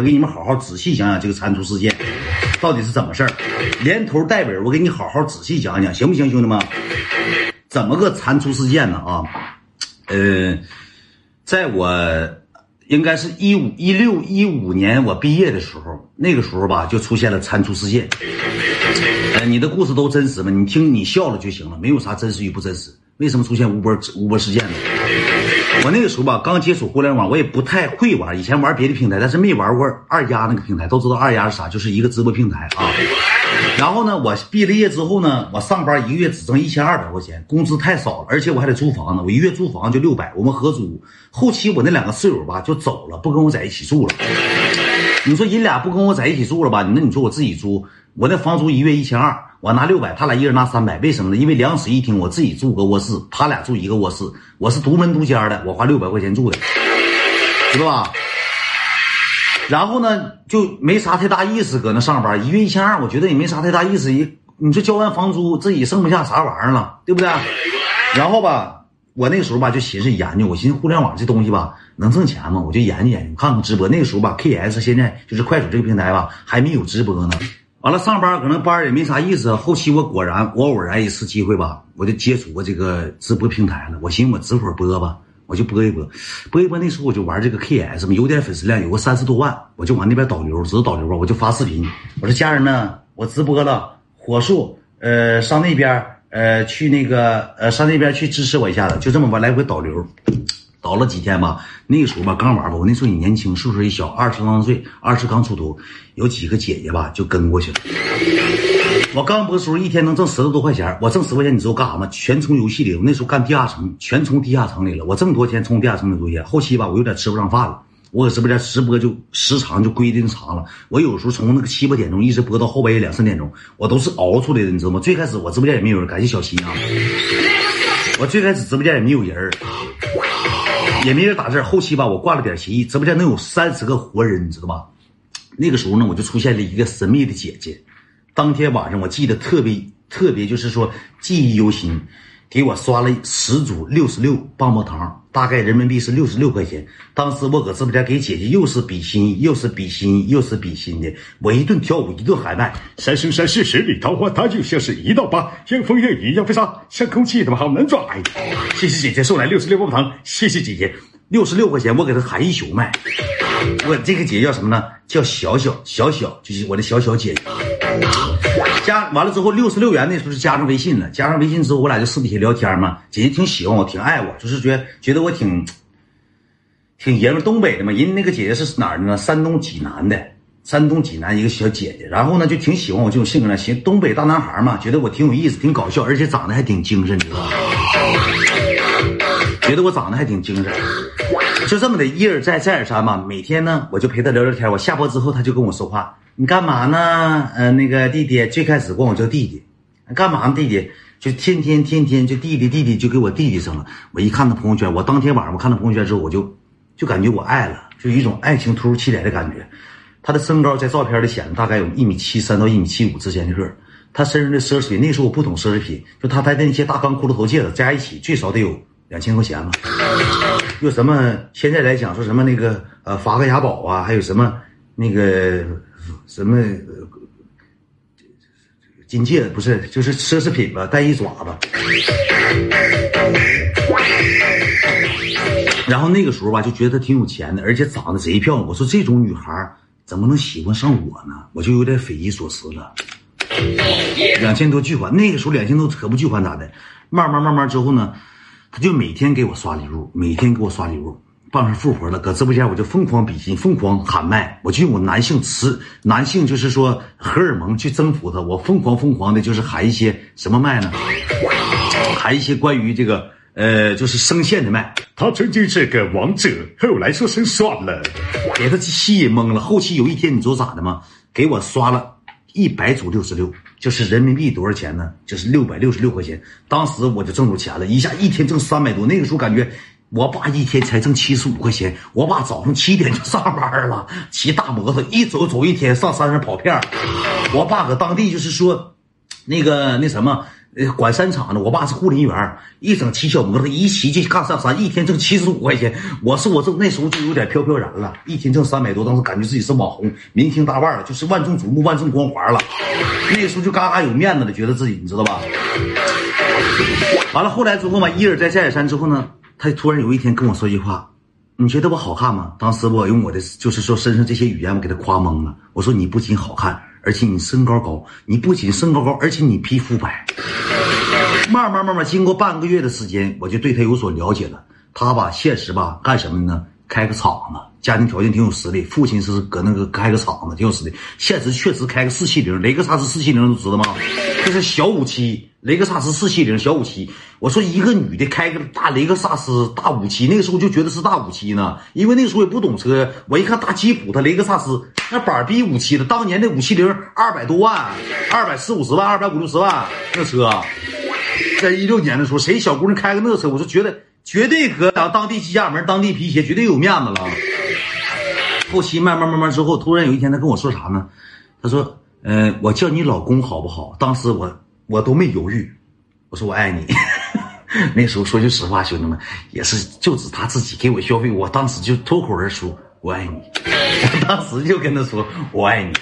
我给你们好好仔细讲讲这个蟾蜍事件到底是怎么事儿，连头带尾，我给你好好仔细讲讲，行不行，兄弟们？怎么个蟾蜍事件呢？啊，呃，在我应该是一五一六一五年我毕业的时候，那个时候吧，就出现了蟾蜍事件。呃，你的故事都真实吗？你听你笑了就行了，没有啥真实与不真实。为什么出现吴波吴波事件呢？我那个时候吧，刚接触互联网，我也不太会玩。以前玩别的平台，但是没玩过二丫那个平台。都知道二丫是啥，就是一个直播平台啊。然后呢，我毕了业之后呢，我上班一个月只挣一千二百块钱，工资太少了，而且我还得租房子，我一月租房就六百，我们合租。后期我那两个室友吧就走了，不跟我在一起住了。你说人俩不跟我在一起住了吧？那你说我自己租，我那房租一月一千二，我拿六百，他俩一人拿三百，为什么呢？因为两室一厅，我自己住个卧室，他俩住一个卧室，我是独门独间的，我花六百块钱住的，知道吧？然后呢，就没啥太大意思，搁那上班，一月一千二，我觉得也没啥太大意思。一你说交完房租，自己剩不下啥玩意儿了，对不对？然后吧，我那时候吧就寻思研究，我寻思互联网这东西吧能挣钱吗？我就研究研究，看看直播。那个时候吧，KS 现在就是快手这个平台吧还没有直播呢。完了上班可能班也没啥意思。后期我果然我偶然一次机会吧，我就接触过这个直播平台了。我寻思我直会播吧。我就播一播，播一播。那时候我就玩这个 KS 嘛，有点粉丝量，有个三十多万，我就往那边导流，知道导流吧？我就发视频，我说家人们，我直播了，火速呃上那边呃去那个呃上那边去支持我一下子，就这么吧来回导流，倒了几天吧。那个时候吧刚玩吧，我那时候也年轻，岁数也小，二十刚岁，二十刚出头，有几个姐姐吧就跟过去了。我刚播的时候，一天能挣十多块钱。我挣十块钱，你知道干啥吗？全充游戏里。我那时候干地下城，全充地下城里了。我挣多钱充地下城里多钱。后期吧，我有点吃不上饭了。我搁直播间直播就时长就规定长了。我有时候从那个七八点钟一直播到后半夜两三点钟，我都是熬出来的，你知道吗？最开始我直播间也没有人，感谢小新啊。我最开始直播间也没有人，也没人打字。后期吧，我挂了点协议，直播间能有三十个活人，你知道吧？那个时候呢，我就出现了一个神秘的姐姐。当天晚上，我记得特别特别，就是说记忆犹新，给我刷了十组六十六棒棒糖，大概人民币是六十六块钱。当时我搁直播间给姐姐又是比心，又是比心，又是比心的，我一顿跳舞，一顿喊麦，三生三世十里桃花，它就像是一道疤，像风月一样飞沙，像空气那么好难抓。哎谢谢姐姐送来六十六棒棒糖，谢谢姐姐，六十六块钱，我给她喊一宿麦。我这个姐姐叫什么呢？叫小小小小，就是我的小小姐姐。加完了之后，六十六元那时候是加上微信了。加上微信之后，我俩就私底下聊天嘛。姐姐挺喜欢我，挺爱我，就是觉得觉得我挺挺爷们。东北的嘛，人那个姐姐是哪儿的呢？山东济南的，山东济南一个小姐姐。然后呢，就挺喜欢我这种性格呢。行，东北大男孩嘛，觉得我挺有意思，挺搞笑，而且长得还挺精神，知道吧？觉得我长得还挺精神。就这么的一而再再而三嘛，每天呢，我就陪她聊聊天。我下播之后，她就跟我说话。你干嘛呢？呃，那个弟弟最开始管我叫弟弟，干嘛呢？弟弟就天天天天就弟弟弟弟就给我弟弟上了。我一看他朋友圈，我当天晚上我看他朋友圈之后，我就就感觉我爱了，就有一种爱情突如其来的感觉。他的身高在照片里显得大概有一米七三到一米七五之间的个儿他身上的奢侈品，那时候我不懂奢侈品，就他戴的那些大钢骷髅头戒指加一起最少得有两千块钱吧。又什么现在来讲说什么那个呃法克雅宝啊，还有什么那个。什么金戒不是，就是奢侈品吧，带一爪子。然后那个时候吧，就觉得他挺有钱的，而且长得贼漂亮。我说这种女孩怎么能喜欢上我呢？我就有点匪夷所思了。两千多巨款，那个时候两千多可不巨款咋的？慢慢慢慢之后呢，他就每天给我刷礼物，每天给我刷礼物。傍上富婆了，搁直播间我就疯狂比心，疯狂喊麦，我就用我男性词，男性就是说荷尔蒙去征服她，我疯狂疯狂的，就是喊一些什么麦呢？喊一些关于这个呃，就是声线的麦。他曾经是个王者，后来说声算了，给他吸引懵了。后期有一天你知道咋的吗？给我刷了一百组六十六，就是人民币多少钱呢？就是六百六十六块钱。当时我就挣着钱了，一下一天挣三百多。那个时候感觉。我爸一天才挣七十五块钱，我爸早上七点就上班了，骑大摩托一走走一天，上山上跑片我爸搁当地就是说，那个那什么，呃管山场的，我爸是护林员，一整骑小摩托一骑就干上山，一天挣七十五块钱。我说我这那时候就有点飘飘然了，一天挣三百多，当时感觉自己是网红、明星大腕了，就是万众瞩目、万众光环了。那时候就嘎嘎有面子了，觉得自己你知道吧？完了后来之后嘛，一而再再而三之后呢，他突然有一天跟我说一句话。你觉得我好看吗？当时我用我的就是说身上这些语言，我给他夸懵了。我说你不仅好看，而且你身高高，你不仅身高高，而且你皮肤白。慢慢慢慢，经过半个月的时间，我就对他有所了解了。他吧，现实吧，干什么呢？开个厂子，家庭条件挺有实力，父亲是搁那个开个厂子，挺有实力。现实确实开个四七零，雷克萨斯四七零都知道吗？这是小五七。雷克萨斯四七零小五七，我说一个女的开个大雷克萨斯大五七，那个时候就觉得是大五七呢，因为那个时候也不懂车。我一看大吉普，它雷克萨斯那板逼五七的，当年那五七零二百多万，二百四五十万，二百五六十万那车，在一六年的时候，谁小姑娘开个那车，我就觉得绝对搁当当地机架门、当地皮鞋，绝对有面子了。后期慢慢慢慢之后，突然有一天他跟我说啥呢？他说：“嗯，我叫你老公好不好？”当时我。我都没犹豫，我说我爱你。那时候说句实话，兄弟们也是就指他自己给我消费，我当时就脱口而出我爱你。当时就跟他说我爱你，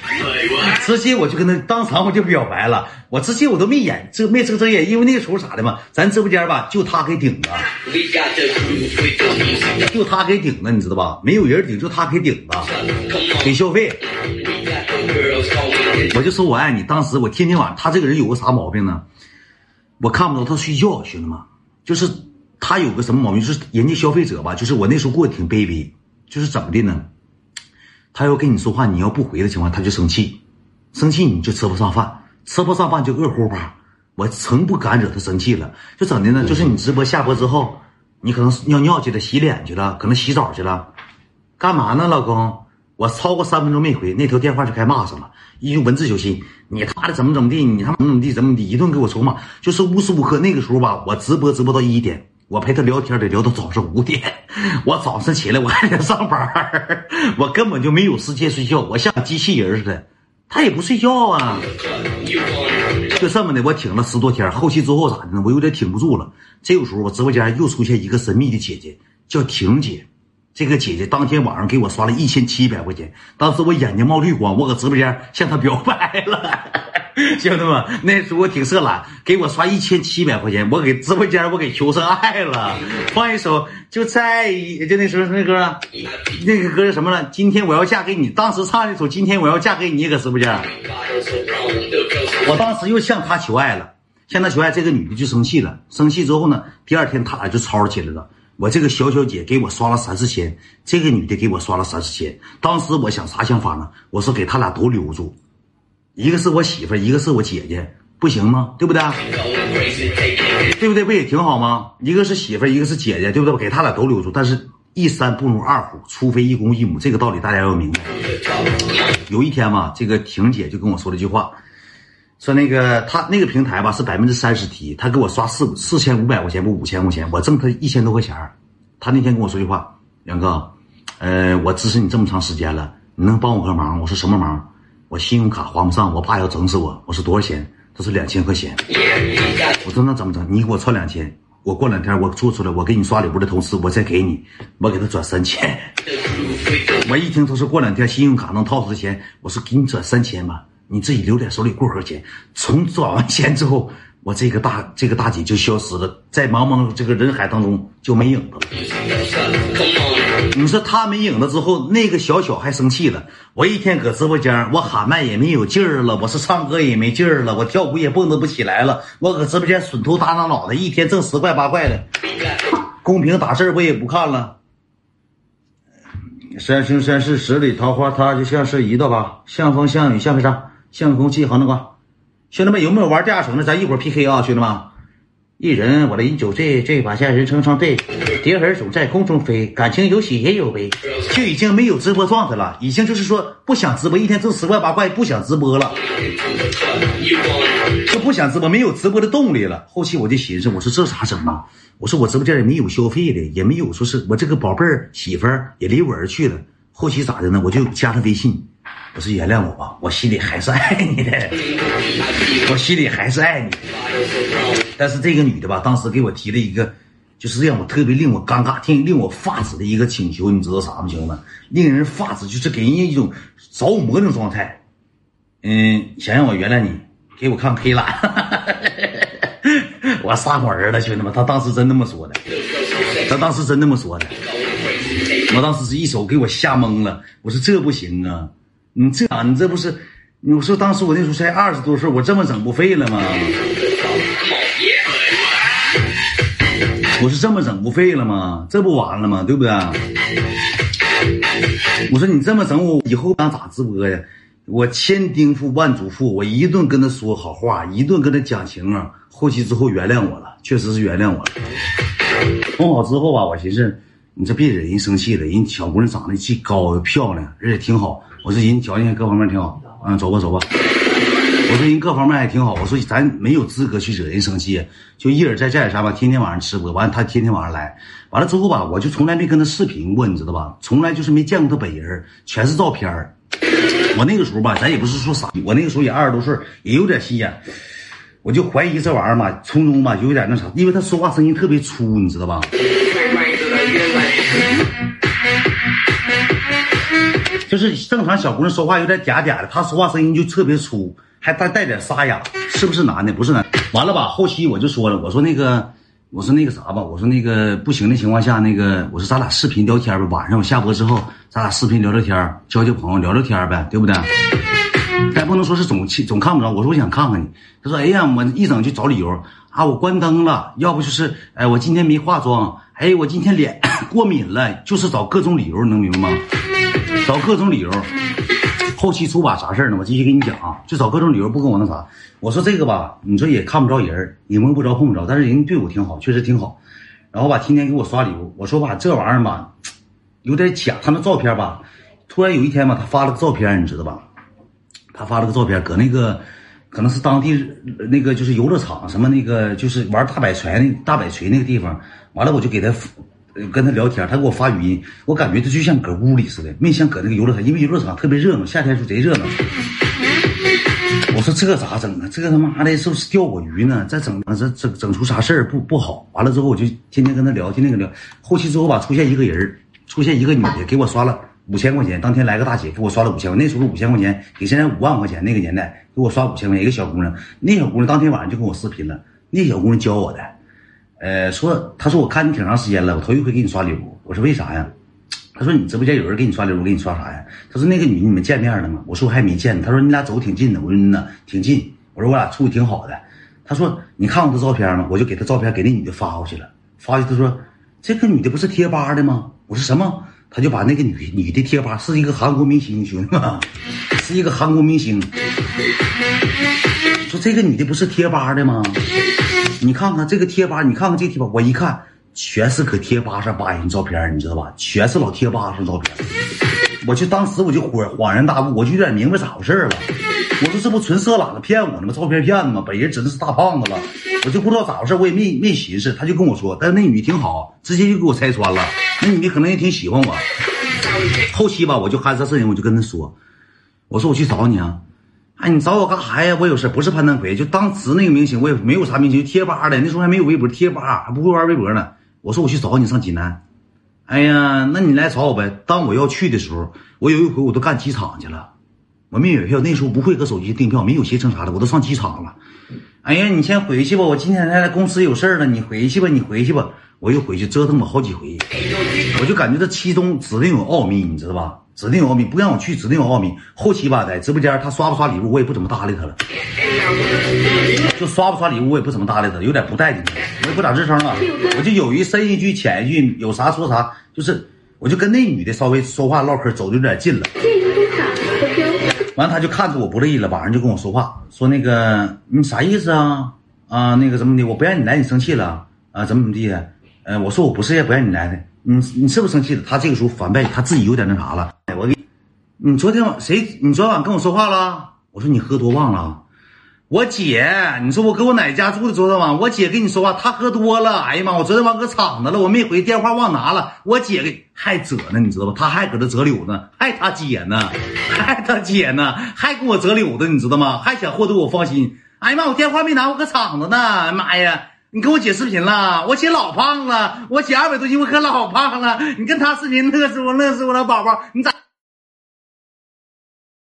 直接我就跟他当场我就表白了。我直接我都没演，这没遮遮掩，因为那时候啥的嘛，咱直播间吧就他给顶着，就他给顶着，你知道吧？没有人顶，就他给顶着，给消费。我就说我爱你。当时我天天晚上，他这个人有个啥毛病呢？我看不到他睡觉，兄弟们，就是他有个什么毛病？就是人家消费者吧，就是我那时候过得挺卑微，就是怎么的呢？他要跟你说话，你要不回的情况，他就生气，生气你就吃不上饭，吃不上饭就饿乎吧。我从不敢惹他生气了，就怎的呢？就是你直播下播之后，你可能尿尿去了，洗脸去了，可能洗澡去了，干嘛呢，老公？我超过三分钟没回，那头电话就开骂上了，一用文字救心，你他妈的怎么怎么地，你他妈怎么怎么地，怎么地，一顿给我抽骂，就是无时无刻那个时候吧，我直播直播到一点，我陪他聊天得聊到早上五点，我早上起来我还得上班，我根本就没有时间睡觉，我像机器人似的，他也不睡觉啊，就这么的，我挺了十多天，后期之后咋的呢？我有点挺不住了，这个时候我直播间又出现一个神秘的姐姐，叫婷姐。这个姐姐当天晚上给我刷了一千七百块钱，当时我眼睛冒绿光，我搁直播间向她表白了。兄弟们，那时候我挺色懒，给我刷一千七百块钱，我给直播间我给求上爱了。放一首就在，就那时候那歌，那个歌叫什么了？今天我要嫁给你。当时唱一首《今天我要嫁给你》，搁直播间。我当时又向她求爱了，向她求爱，这个女的就生气了。生气之后呢，第二天他俩就吵起来了。我这个小小姐给我刷了三四千，这个女的给我刷了三四千。当时我想啥想法呢？我说给他俩都留住，一个是我媳妇，一个是我姐姐，不行吗？对不对？对不对？不也挺好吗？一个是媳妇，一个是姐姐，对不对？给他俩都留住。但是一山不如二虎，除非一公一母，这个道理大家要明白。有一天嘛，这个婷姐就跟我说了一句话。说那个他那个平台吧是百分之三十提，他给我刷四四千五百块钱不五千块钱，我挣他一千多块钱他那天跟我说句话，杨哥，呃，我支持你这么长时间了，你能帮我个忙？我说什么忙？我信用卡还不上，我爸要整死我。我说多少钱？他说两千块钱。我说那怎么整？你给我凑两千，我过两天我做出来，我给你刷礼物的同时，我再给你，我给他转三千。我一听他说过两天信用卡能套出钱，我说给你转三千吧。你自己留点手里过河钱，从转完钱之后，我这个大这个大姐就消失了，在茫茫这个人海当中就没影子了。你说他没影子之后，那个小小还生气了。我一天搁直播间，我喊麦也没有劲儿了，我是唱歌也没劲儿了，我跳舞也蹦跶不起来了。我搁直播间损头耷拉脑袋，一天挣十块八块的，公屏打字我也不看了。山生山世十里桃花，它就像是一道吧，像风像雨像飞沙。像空气，好那个，兄弟们有没有玩地下城的？咱一会儿 PK 啊，兄弟们！一人我的饮酒醉，醉把佳人成双对，蝶儿总在空中飞，感情有喜也有悲，就已经没有直播状态了，已经就是说不想直播，一天挣十块八块，不想直播了，就不想直播，没有直播的动力了。后期我就寻思，我说这咋整啊？我说我直播间也没有消费的，也没有说是我这个宝贝儿媳妇儿也离我而去了。后期咋的呢？我就加他微信。我说原谅我吧，我心里还是爱你的，我心里还是爱你。但是这个女的吧，当时给我提了一个，就是让我特别令我尴尬、令令我发指的一个请求，你知道啥吗，兄弟们？令人发指，就是给人家一种着魔的状态。嗯，想让我原谅你，给我看黑了。我撒谎儿了，兄弟们，他当时真那么说的，他当时真那么说的。我当时是一手给我吓懵了，我说这不行啊，你这样你这不是，我说当时我那时候才二十多岁，我这么整不废了吗？我是这么整不废了吗？这不完了吗？对不对？我说你这么整我以后想咋直播呀？我千叮嘱万嘱咐，我一顿跟他说好话，一顿跟他讲情啊。后期之后原谅我了，确实是原谅我了。哄好之后吧，我寻思。你这别惹人生气了，人小姑娘长得既高又漂亮，而且挺好。我说人条件各方面挺好，嗯，走吧走吧。我说人各方面还挺好。我说咱没有资格去惹人生气，就一而再再而三吧，天天晚上直播，完了他天天晚上来，完了之后吧，我就从来没跟他视频过，你知道吧？从来就是没见过他本人，全是照片我那个时候吧，咱也不是说傻，我那个时候也二十多岁，也有点心眼，我就怀疑这玩意儿嘛，从中吧有点那啥，因为他说话声音特别粗，你知道吧？就是正常小姑娘说话有点嗲嗲的，她说话声音就特别粗，还带带点沙哑，是不是男的？不是男。完了吧，后期我就说了，我说那个，我说那个啥吧，我说那个不行的情况下，那个我说咱俩视频聊天吧，晚上我下播之后，咱俩视频聊聊天，交交朋友，聊聊天呗，对不对？咱不能说是总总看不着。我说我想看看你，他说哎呀，我一整就找理由啊，我关灯了，要不就是哎我今天没化妆。哎，我今天脸 过敏了，就是找各种理由，能明白吗？找各种理由。后期出把啥事儿呢？我继续给你讲啊，就找各种理由不跟我那啥。我说这个吧，你说也看不着人，也摸不着碰不着，但是人对我挺好，确实挺好。然后吧，天天给我刷礼物。我说吧，这玩意儿吧，有点假。他那照片吧，突然有一天吧，他发了个照片，你知道吧？他发了个照片，搁那个。可能是当地那个就是游乐场什么那个就是玩大摆锤那大摆锤那个地方，完了我就给他跟他聊天，他给我发语音，我感觉他就像搁屋里似的，没像搁那个游乐场，因为游乐场特别热闹，夏天时候贼热闹。我说这咋整啊？这他妈的是不是钓我鱼呢？再整这整整出啥事儿不不好？完了之后我就天天跟他聊，天天跟他聊。后期之后吧，出现一个人出现一个女的给我刷了。五千块钱，当天来个大姐给我刷了五千块，那时候五千块钱比现在五万块钱，那个年代给我刷五千块钱，一个小姑娘，那小姑娘当天晚上就跟我视频了，那小姑娘教我的，呃，说他说我看你挺长时间了，我头一回给你刷礼物，我说为啥呀？他说你直播间有人给你刷礼物，给你刷啥呀？他说那个女的你们见面了吗？我说我还没见呢。她说你俩走挺近的，我说嗯呐，挺近。我说我俩处的挺好的。她说你看过她照片吗？我就给她照片给那女的发过去了，发过去她说这个女的不是贴吧的吗？我说什么？他就把那个女女的贴吧是一个韩国明星，兄弟们，是一个韩国明星。说这个女的不是贴吧的吗？你看看这个贴吧，你看看这贴吧，我一看全是搁贴吧上扒人照片，你知道吧？全是老贴吧上照片。我就当时我就恍恍然大悟，我就有点明白咋回事了。我说这不纯色懒子骗我呢吗？照片骗子吗？本人指定是大胖子了，我就不知道咋回事，我也没没寻思。他就跟我说，但是那女的挺好，直接就给我拆穿了。那女的可能也挺喜欢我。后期吧，我就害这事情，我就跟他说，我说我去找你啊，哎，你找我干啥呀？我有事，不是潘登奎，就当时那个明星，我也没有啥明星，贴吧的，那时候还没有微博，贴吧还不会玩微博呢。我说我去找你上济南，哎呀，那你来找我呗。当我要去的时候，我有一回我都干机场去了。我没买票，那时候不会搁手机订票，没有携程啥的，我都上机场了。哎呀，你先回去吧，我今天来公司有事了，你回去吧，你回去吧。我又回去折腾了好几回，我就感觉这其中指定有奥秘，你知道吧？指定有奥秘，不让我去，指定有奥秘。后期吧，在直播间他刷不刷礼物，我也不怎么搭理他了。就刷不刷礼物，我也不怎么搭理他，有点不待见他，我也不咋吱声了。我就有一深一句浅一句，有啥说啥，就是我就跟那女的稍微说话唠嗑，走的有点近了。完，他就看着我不乐意了，晚上就跟我说话，说那个你啥意思啊？啊，那个怎么的？我不让你来，你生气了啊？怎么怎么地的？呃，我说我不是也不让你来的，你你是不是生气了？他这个时候反败，他自己有点那啥了。哎我给，你你昨天晚谁？你昨天晚跟我说话了？我说你喝多忘了？我姐，你说我搁我奶家住的昨天晚，我姐跟你说话，她喝多了。哎呀妈，我昨天晚搁厂子了，我没回电话忘拿了。我姐给还折呢，你知道吧？她还搁这折柳呢，还他姐呢，还他姐呢，还给我折柳子，你知道吗？还想获得我芳心。哎呀妈，我电话没拿，我搁厂子呢。妈呀，你跟我姐视频了？我姐老胖了，我姐二百多斤，我可老胖了。你跟她视频，乐死我，乐死我了，宝宝，你咋？